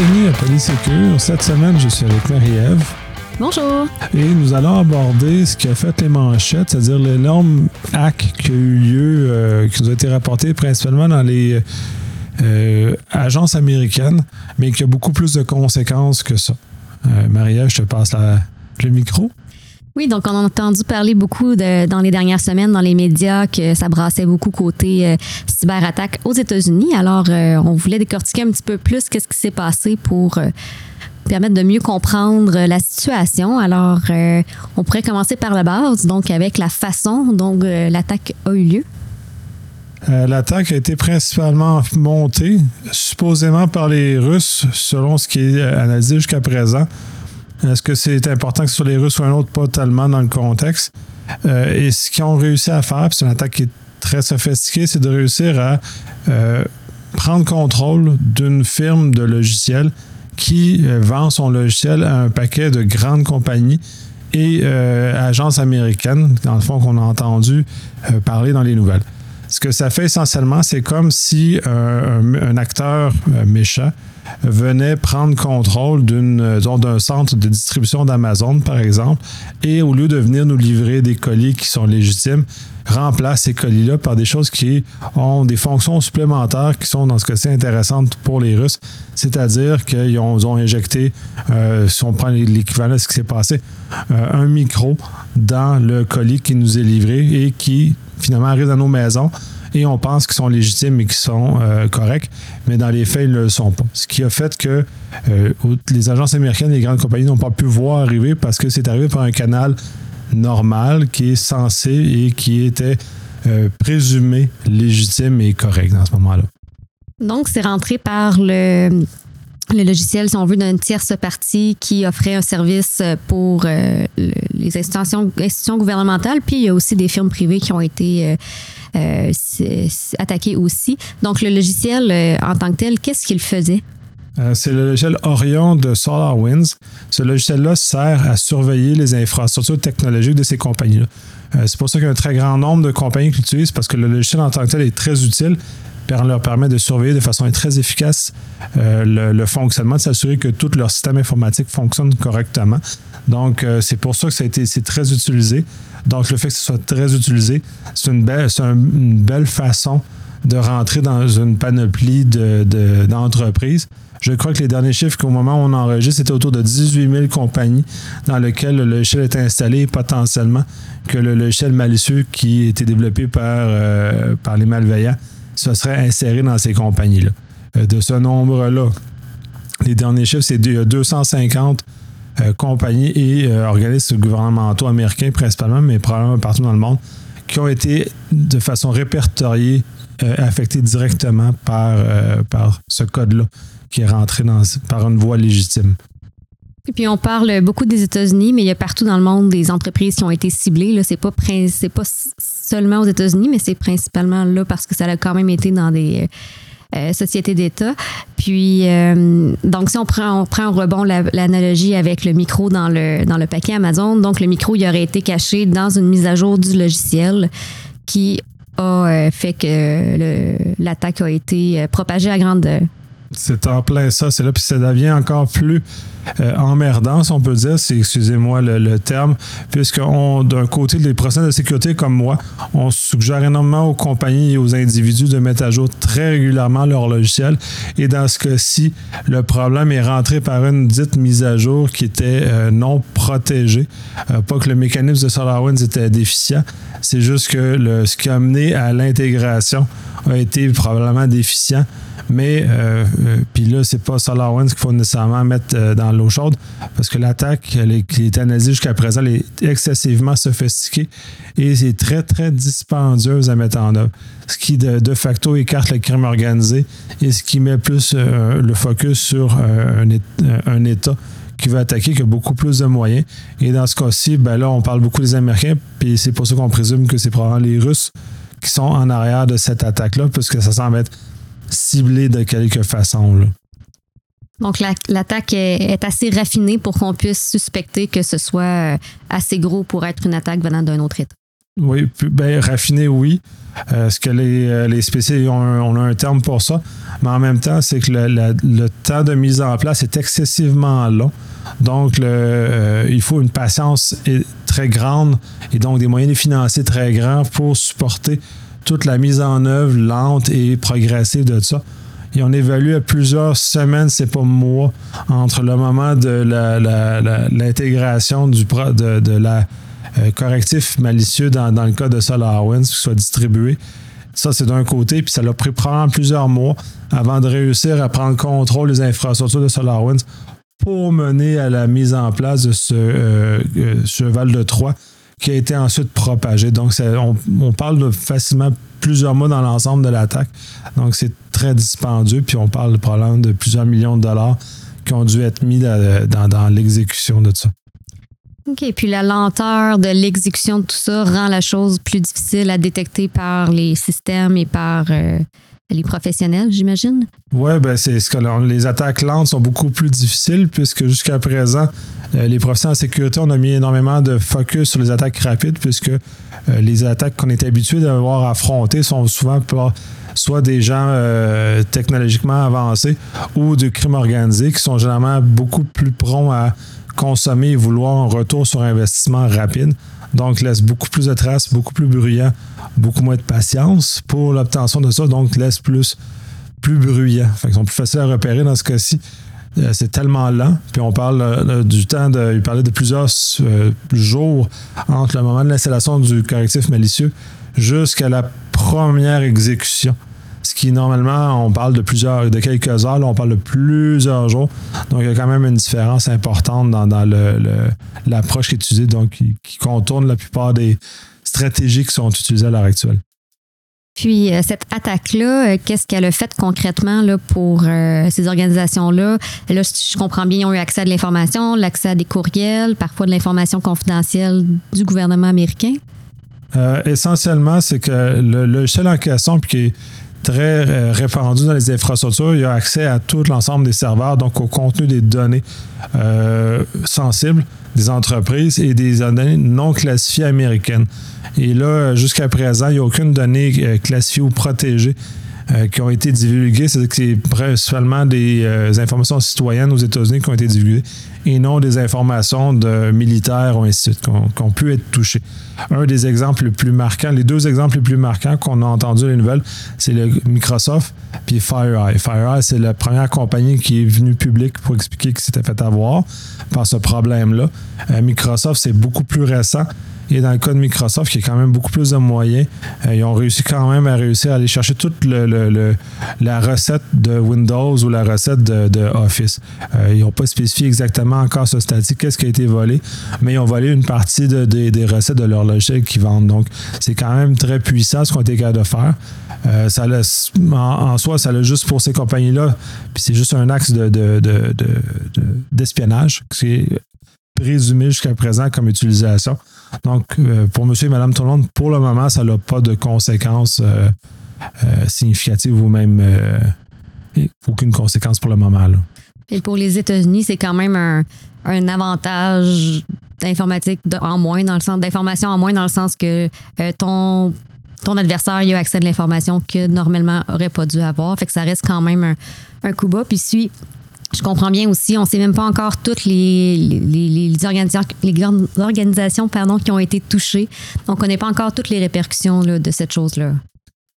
Bienvenue à Polysécure. Cette semaine, je suis avec Marie-Ève. Bonjour. Et nous allons aborder ce qui a fait les manchettes, c'est-à-dire l'énorme hack qui a eu lieu, euh, qui nous a été rapporté principalement dans les euh, agences américaines, mais qui a beaucoup plus de conséquences que ça. Euh, Marie-Ève, je te passe la- le micro. Oui, donc on a entendu parler beaucoup dans les dernières semaines dans les médias que ça brassait beaucoup côté euh, cyberattaque aux États-Unis. Alors, euh, on voulait décortiquer un petit peu plus qu'est-ce qui s'est passé pour euh, permettre de mieux comprendre la situation. Alors, on pourrait commencer par la base, donc avec la façon dont l'attaque a eu lieu. L'attaque a été principalement montée, supposément par les Russes, selon ce qui est analysé jusqu'à présent. Est-ce que c'est important que ce soit les Russes ou un autre? Pas tellement dans le contexte? Euh, et ce qu'ils ont réussi à faire, c'est une attaque qui est très sophistiquée, c'est de réussir à euh, prendre contrôle d'une firme de logiciels qui euh, vend son logiciel à un paquet de grandes compagnies et euh, agences américaines, dans le fond, qu'on a entendu parler dans les nouvelles. Ce que ça fait essentiellement, c'est comme si un, acteur méchant venait prendre contrôle euh, d'un centre de distribution d'Amazon, par exemple, et au lieu de venir nous livrer des colis qui sont légitimes, remplace ces colis-là par des choses qui ont des fonctions supplémentaires qui sont, dans ce cas-ci, intéressantes pour les Russes. C'est-à-dire qu'ils ont, ils ont injecté, euh, si on prend l'équivalent de ce qui s'est passé, euh, un micro dans le colis qui nous est livré et qui, finalement, arrive dans nos maisons et on pense qu'ils sont légitimes et qu'ils sont euh, corrects, mais dans les faits, ils ne le sont pas. Ce qui a fait que euh, les agences américaines et les grandes compagnies n'ont pas pu voir arriver parce que c'est arrivé par un canal normal qui est censé et qui était euh, présumé légitime et correct dans ce moment-là. Donc, c'est rentré par le, le logiciel, si on veut, d'une tierce partie qui offrait un service pour euh, le- les institutions, gouvernementales. Puis, il y a aussi des firmes privées qui ont été euh, euh, attaquées aussi. Donc, le logiciel, euh, en tant que tel, qu'est-ce qu'il faisait? Euh, c'est le logiciel Orion de SolarWinds. Ce logiciel-là sert à surveiller les infrastructures technologiques de ces compagnies-là. Euh, c'est pour ça qu'il y a un très grand nombre de compagnies qui l'utilisent parce que le logiciel en tant que tel est très utile. Leur permet de surveiller de façon très efficace euh, le, fonctionnement, de s'assurer que tout leur système informatique fonctionne correctement. Donc, euh, c'est pour ça que ça a été, c'est très utilisé. Donc, le fait que ce soit très utilisé, c'est une belle, façon de rentrer dans une panoplie de- de- d'entreprises. Je crois que les derniers chiffres qu'au moment où on enregistre, c'était autour de 18 000 compagnies dans lesquelles le logiciel est installé, potentiellement que le logiciel malicieux qui été développé euh, par les malveillants se serait inséré dans ces compagnies-là. Euh, de ce nombre-là, les derniers chiffres, c'est deux- 250 euh, compagnies et euh, organismes gouvernementaux américains principalement, mais probablement partout dans le monde, qui ont été de façon répertoriée euh, affectés directement par, par ce code-là qui est rentré dans, par une voie légitime. Puis, on parle beaucoup des États-Unis, mais il y a partout dans le monde des entreprises qui ont été ciblées. Là, c'est pas, seulement aux États-Unis, mais c'est principalement là parce que ça a quand même été dans des euh, sociétés d'État. Puis, euh, donc, si on prend, on prend en rebond la- l'analogie avec le micro dans le, dans le paquet Amazon, donc le micro, il aurait été caché dans une mise à jour du logiciel qui a euh, fait que l'attaque a été euh, propagée à grande C'est en plein ça, c'est là, puis ça devient encore plus euh, emmerdant, si on peut dire, c'est, excusez-moi le, le terme, puisque d'un côté, les procédures de sécurité comme moi, on suggère énormément aux compagnies et aux individus de mettre à jour très régulièrement leur logiciel. Et dans ce cas-ci, le problème est rentré par une dite mise à jour qui était euh, non protégée. Euh, pas que le mécanisme de SolarWinds était déficient, c'est juste que le, ce qui a mené à l'intégration a été probablement déficient. Mais, euh, puis là, c'est pas SolarWinds qu'il faut nécessairement mettre dans l'eau chaude parce que l'attaque qui est analysée jusqu'à présent elle est excessivement sophistiquée et c'est très, très dispendieuse à mettre en œuvre. Ce qui, de, facto, écarte le crime organisé et ce qui met plus euh, le focus sur euh, un, Ét- un État qui veut attaquer, qui a beaucoup plus de moyens. Et dans ce cas-ci, ben là, on parle beaucoup des Américains, puis c'est pour ça qu'on présume que c'est probablement les Russes qui sont en arrière de cette attaque-là, puisque ça semble être ciblé de quelque façon. Donc, la- l'attaque est, est assez raffinée pour qu'on puisse suspecter que ce soit euh, assez gros pour être une attaque venant d'un autre État. Oui, ben, raffiné, oui. Euh, ce que les, les spécialistes ont un terme pour ça. Mais en même temps, c'est que le, temps de mise en place est excessivement long. Donc, il faut une patience très grande et donc des moyens financiers très grands pour supporter toute la mise en œuvre lente et progressive de ça. Et on évalue à plusieurs semaines, c'est pas mois, entre le moment de l'intégration du de, de la euh, correctif malicieux dans, le cas de SolarWinds qui soit distribué. Ça, c'est d'un côté, puis ça l'a pris probablement plusieurs mois avant de réussir à prendre contrôle des infrastructures de SolarWinds pour mener à la mise en place de ce euh, euh, cheval de Troie qui a été ensuite propagé. Donc, on, parle de facilement plusieurs mois dans l'ensemble de l'attaque. Donc, c'est très dispendieux. Puis, on parle probablement de plusieurs millions de dollars qui ont dû être mis dans, l'exécution de ça. OK. Puis, la lenteur de l'exécution de tout ça rend la chose plus difficile à détecter par les systèmes et par euh, les professionnels, j'imagine? Oui, ben c'est ce que les attaques lentes sont beaucoup plus difficiles puisque jusqu'à présent, euh, les professionnels en sécurité, on a mis énormément de focus sur les attaques rapides puisque euh, les attaques qu'on est habitué d'avoir affrontées sont souvent soit des gens euh, technologiquement avancés ou de crimes organisés qui sont généralement beaucoup plus prompts à consommer et vouloir un retour sur investissement rapide. Donc, laisse beaucoup plus de traces, beaucoup plus bruyant, beaucoup moins de patience pour l'obtention de ça. Donc, laisse plus, plus bruyant. Fait sont plus faciles à repérer dans ce cas-ci. Euh, c'est tellement lent. Puis on parle euh, du temps de. Il parlait de plusieurs euh, jours entre le moment de l'installation du correctif malicieux jusqu'à la première exécution. Qui normalement, on parle de plusieurs, de quelques heures, là, on parle de plusieurs jours. Donc il y a quand même une différence importante dans, l'approche qui est utilisée, donc qui contourne la plupart des stratégies qui sont utilisées à l'heure actuelle. Puis euh, cette attaque-là, euh, qu'est-ce qu'elle a fait concrètement là, pour euh, ces organisations-là? Là, je comprends bien, ils ont eu accès à de l'information, l'accès à des courriels, parfois de l'information confidentielle du gouvernement américain. essentiellement, c'est que le logiciel en question, puis qui est très répandu dans les infrastructures, il a accès à tout l'ensemble des serveurs, donc au contenu des données sensibles des entreprises et des données non classifiées américaines. Et là, jusqu'à présent, il n'y a aucune donnée euh, classifiée ou protégée euh, qui ont été divulguées. C'est-à-dire que c'est principalement des euh, informations citoyennes aux États-Unis qui ont été divulguées et non des informations de militaires ou ainsi de suite qui ont, pu être touchées. Un des exemples les plus marquants, les deux exemples les plus marquants qu'on a entendus les nouvelles, c'est le Microsoft puis FireEye. FireEye, c'est la première compagnie qui est venue publique pour expliquer qu'il s'était fait avoir par ce problème-là. Microsoft, c'est beaucoup plus récent. Et dans le cas de Microsoft, qui est quand même beaucoup plus de moyens, euh, ils ont réussi quand même à réussir à aller chercher toute la recette de Windows ou la recette de, Office. Euh, ils n'ont pas spécifié exactement encore ce statique, qu'est-ce qui a été volé, mais ils ont volé une partie des recettes de leur logiciel qu'ils vendent. Donc, c'est quand même très puissant ce qu'on été capable de faire. Euh, ça en, soi, ça l'a juste pour ces compagnies-là, puis c'est juste un axe d'espionnage de, qui est présumé jusqu'à présent comme utilisation. Donc, euh, pour monsieur et madame tout pour le moment, ça n'a pas de conséquences euh, euh, significatives ou même aucune conséquence pour le moment. Et pour les États-Unis, c'est quand même un, avantage d'informatique en moins, dans le sens d'information en moins, dans le sens que ton ton adversaire a accès à de l'information que normalement n'aurait pas dû avoir. Fait que ça reste quand même un, un coup bas. Puis si je comprends bien aussi, on ne sait même pas encore toutes les, les, organisations, les grandes organisations pardon, qui ont été touchées. Donc, on ne pas encore toutes les répercussions de cette chose-là.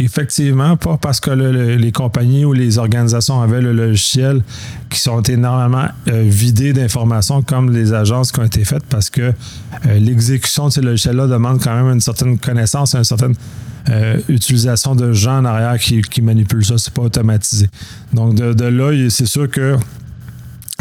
Effectivement, pas parce que les compagnies ou les organisations avaient le logiciel qui sont énormément euh, vidés d'informations comme les agences qui ont été faites parce que euh, l'exécution de ces logiciels-là demande quand même une certaine connaissance, une certaine euh, utilisation de gens en arrière qui, manipulent ça. C'est pas automatisé. Donc de là, c'est sûr que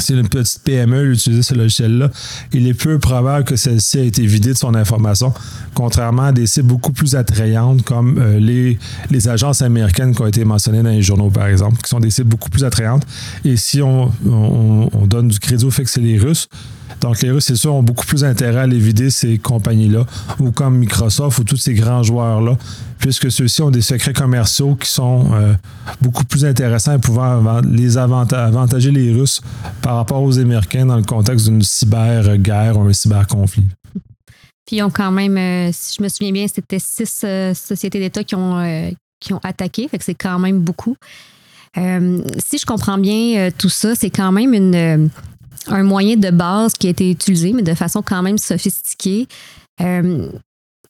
si une petite PME utilise ce logiciel-là, il est peu probable que celle-ci ait été vidée de son information, contrairement à des sites beaucoup plus attrayantes comme euh, les, les agences américaines qui ont été mentionnées dans les journaux, par exemple, qui sont des sites beaucoup plus attrayantes. Et si on, on donne du crédit au fait que c'est les Russes, donc, les Russes, c'est sûr, ont beaucoup plus intérêt à l'éviter, ces compagnies-là, ou comme Microsoft ou tous ces grands joueurs-là, puisque ceux-ci ont des secrets commerciaux qui sont euh, beaucoup plus intéressants et pouvant les avantager les Russes par rapport aux Américains dans le contexte d'une cyber-guerre ou un cyber-conflit. Puis ils ont quand même, si je me souviens bien, c'était six sociétés d'État qui ont, qui ont attaqué, fait que c'est quand même beaucoup. si je comprends bien tout ça, c'est quand même une, un moyen de base qui a été utilisé, mais de façon quand même sophistiquée.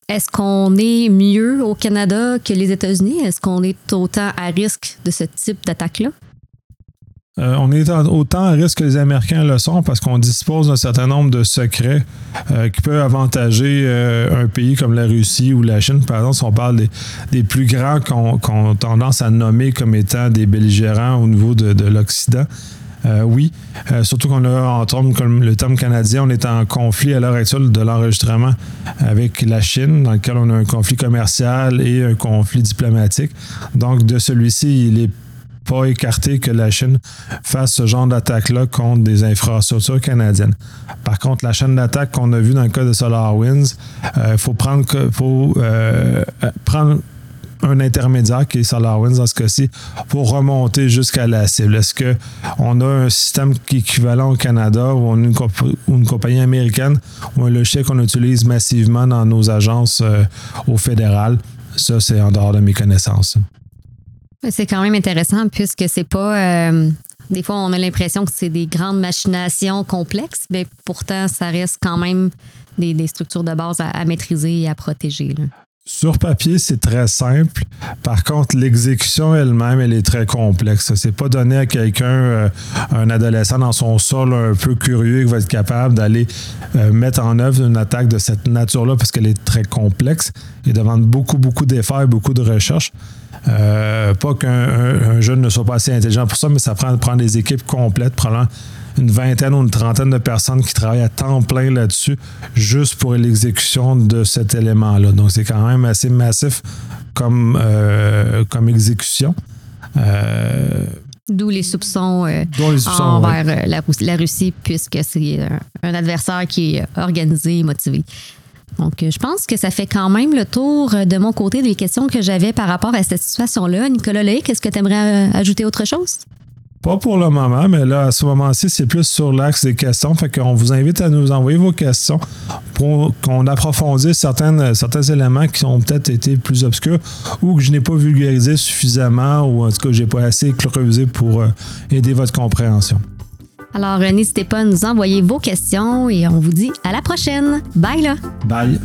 Est-ce qu'on est mieux au Canada que les États-Unis? Est-ce qu'on est autant à risque de ce type d'attaque-là? Euh, on est autant à risque que les Américains le sont parce qu'on dispose d'un certain nombre de secrets euh, qui peuvent avantager euh, un pays comme la Russie ou la Chine. Par exemple, si on parle des, plus grands qu'on a tendance à nommer comme étant des belligérants au niveau de l'Occident, euh, oui, euh, surtout qu'on a en termes comme le terme canadien, on est en conflit à l'heure actuelle de l'enregistrement avec la Chine, dans lequel on a un conflit commercial et un conflit diplomatique. Donc, de celui-ci, il est pas écarté que la Chine fasse ce genre d'attaque-là contre des infrastructures canadiennes. Par contre, la chaîne d'attaque qu'on a vue dans le cas de SolarWinds, il euh, faut prendre, faut, prendre un intermédiaire qui est SolarWinds dans ce cas-ci pour remonter jusqu'à la cible. Est-ce qu'on a un système qui est équivalent au Canada ou on a une, compagnie américaine ou un logiciel qu'on utilise massivement dans nos agences euh, au fédéral? Ça, c'est en dehors de mes connaissances. C'est quand même intéressant puisque c'est pas. Euh, des fois, on a l'impression que c'est des grandes machinations complexes, mais pourtant, ça reste quand même des, structures de base à, maîtriser et à protéger. Sur papier, c'est très simple. Par contre, l'exécution elle-même, elle est très complexe. C'est pas donné à quelqu'un, euh, un adolescent dans son sol un peu curieux qui va être capable d'aller euh, mettre en œuvre une attaque de cette nature-là parce qu'elle est très complexe et demande beaucoup, beaucoup d'efforts et beaucoup de recherche. Euh, pas qu'un jeune ne soit pas assez intelligent pour ça, mais ça prend, prendre des équipes complètes, probablement une vingtaine ou une trentaine de personnes qui travaillent à temps plein là-dessus, juste pour l'exécution de cet élément-là. Donc, c'est quand même assez massif comme, euh, comme exécution. Euh, D'où les soupçons, euh, envers la, Russie, puisque c'est un adversaire qui est organisé et motivé. Donc, je pense que ça fait quand même le tour de mon côté des questions que j'avais par rapport à cette situation-là. Nicolas Ley, est-ce que tu aimerais ajouter autre chose? Pas pour le moment, mais là, à ce moment-ci, c'est plus sur l'axe des questions. Fait qu'on vous invite à nous envoyer vos questions pour qu'on approfondisse certaines, certains éléments qui ont peut-être été plus obscurs ou que je n'ai pas vulgarisé suffisamment ou en tout cas, j'ai pas assez creusé pour euh, aider votre compréhension. Alors, euh, n'hésitez pas à nous envoyer vos questions et on vous dit à la prochaine. Bye là! Bye!